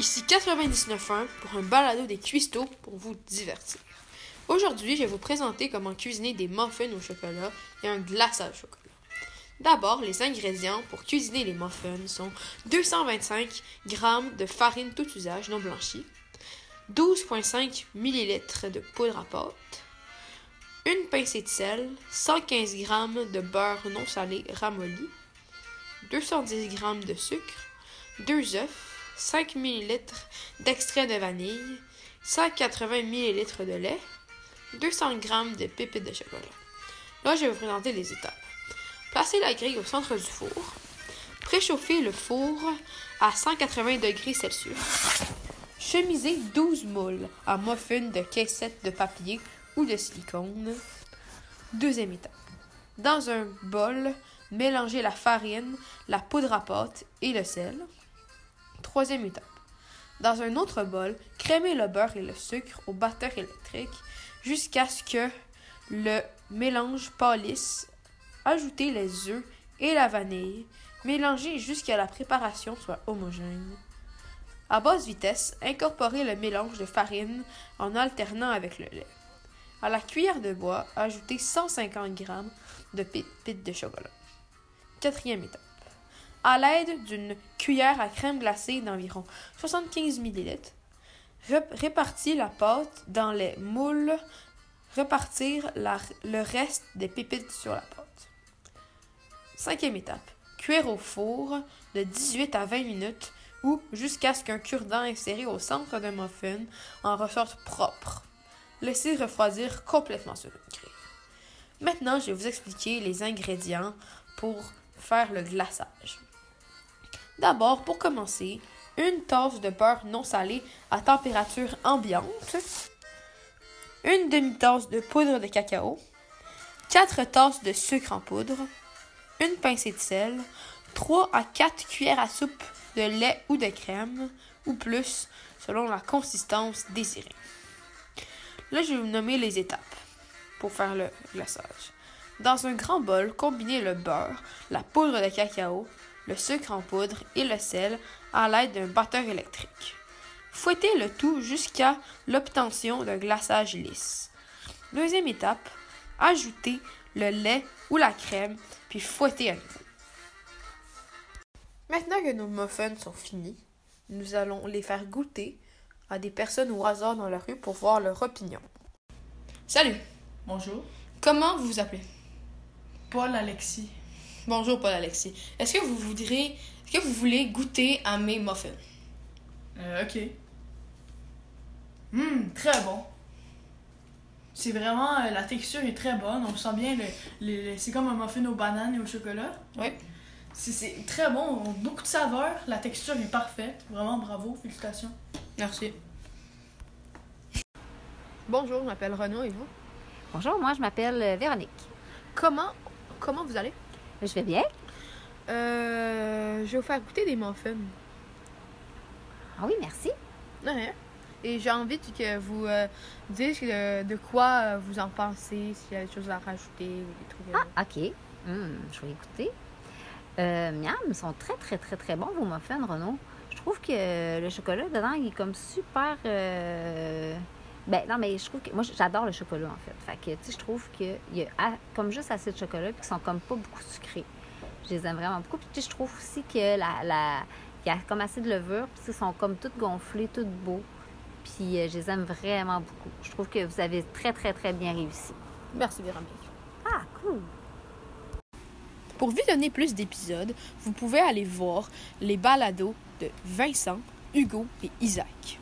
Ici 99.1 pour un balado des cuistots pour vous divertir. Aujourd'hui, je vais vous présenter comment cuisiner des muffins au chocolat et un glaçage au chocolat. D'abord, les ingrédients pour cuisiner les muffins sont 225 g de farine tout usage non blanchie, 12,5 ml de poudre à pâte, une pincée de sel, 115 g de beurre non salé ramolli, 210 g de sucre, 2 œufs, 5 ml d'extrait de vanille, 180 ml de lait, 200 g de pépites de chocolat. Là, je vais vous présenter les étapes. Placez la grille au centre du four. Préchauffez le four à 180 degrés Celsius. Chemisez 12 moules à muffins de caissettes de papier ou de silicone. Deuxième étape. Dans un bol, mélangez la farine, la poudre à pâte et le sel. Troisième étape. Dans un autre bol, crémez le beurre et le sucre au batteur électrique jusqu'à ce que le mélange pâlisse. Ajoutez les œufs et la vanille. Mélangez jusqu'à la préparation soit homogène. À basse vitesse, incorporez le mélange de farine en alternant avec le lait. À la cuillère de bois, ajoutez 150 g de pépites de chocolat. Quatrième étape. À l'aide d'une cuillère à crème glacée d'environ 75 ml, répartir la pâte dans les moules, repartir le reste des pépites sur la pâte. Cinquième étape. Cuire au four de 18 à 20 minutes ou jusqu'à ce qu'un cure-dent inséré au centre de muffin en ressorte propre. Laissez refroidir complètement sur une grille. Maintenant, je vais vous expliquer les ingrédients pour faire le glaçage. D'abord, pour commencer, une tasse de beurre non salé à température ambiante, une demi-tasse de poudre de cacao, 4 tasses de sucre en poudre, une pincée de sel, 3 à 4 cuillères à soupe de lait ou de crème, ou plus, selon la consistance désirée. Là, je vais vous nommer les étapes pour faire le glaçage. Dans un grand bol, combinez le beurre, la poudre de cacao, le sucre en poudre et le sel à l'aide d'un batteur électrique. Fouettez le tout jusqu'à l'obtention d'un glaçage lisse. Deuxième étape, ajoutez le lait ou la crème, puis fouettez à nouveau. Maintenant que nos muffins sont finis, nous allons les faire goûter à des personnes au hasard dans la rue pour voir leur opinion. Salut, Bonjour. comment vous vous appelez? Paul Alexis. Bonjour Paul Alexis. Est-ce que vous voudrez, est-ce que vous voulez goûter à mes muffins? Euh, ok. Hum, très bon. C'est vraiment. euh, la texture est très bonne. On sent bien le. le- le- c'est comme un muffin aux bananes et au chocolat. Oui. C'est- C'est très bon. Beaucoup de saveur. La texture est parfaite. Vraiment bravo. Félicitations. Merci. Bonjour, je m'appelle Renaud et vous? Bonjour, moi je m'appelle euh, Véronique. Comment comment vous allez? Je vais bien? Euh, je vais vous faire goûter des muffins. Ah oui, merci. Ouais. Et j'ai envie que vous euh, disiez de, de quoi euh, vous en pensez, s'il y a des choses à rajouter ou des trucs. euh, Ah, ok. Hum, je vais écouter. Euh, miam, ils sont très, très, très, très bons, vos muffins, Renaud. Je trouve que le chocolat dedans, il est comme super. Ben, non, mais je trouve que. Moi, j'adore le chocolat, en fait. Fait que, tu sais, je trouve qu'il y a a- comme juste assez de chocolat, puis qu'ils sont comme pas beaucoup sucrés. Je les aime vraiment beaucoup. Puis, tu sais, je trouve aussi que la. la... Il y a comme assez de levure, puis ils sont comme toutes gonflés, toutes beaux. Puis, euh, je les aime vraiment beaucoup. Je trouve que vous avez très, très, très bien réussi. Merci Véronique. Ah, cool! Pour visionner plus d'épisodes, vous pouvez aller voir les balados de Vincent, Hugo et Isaac.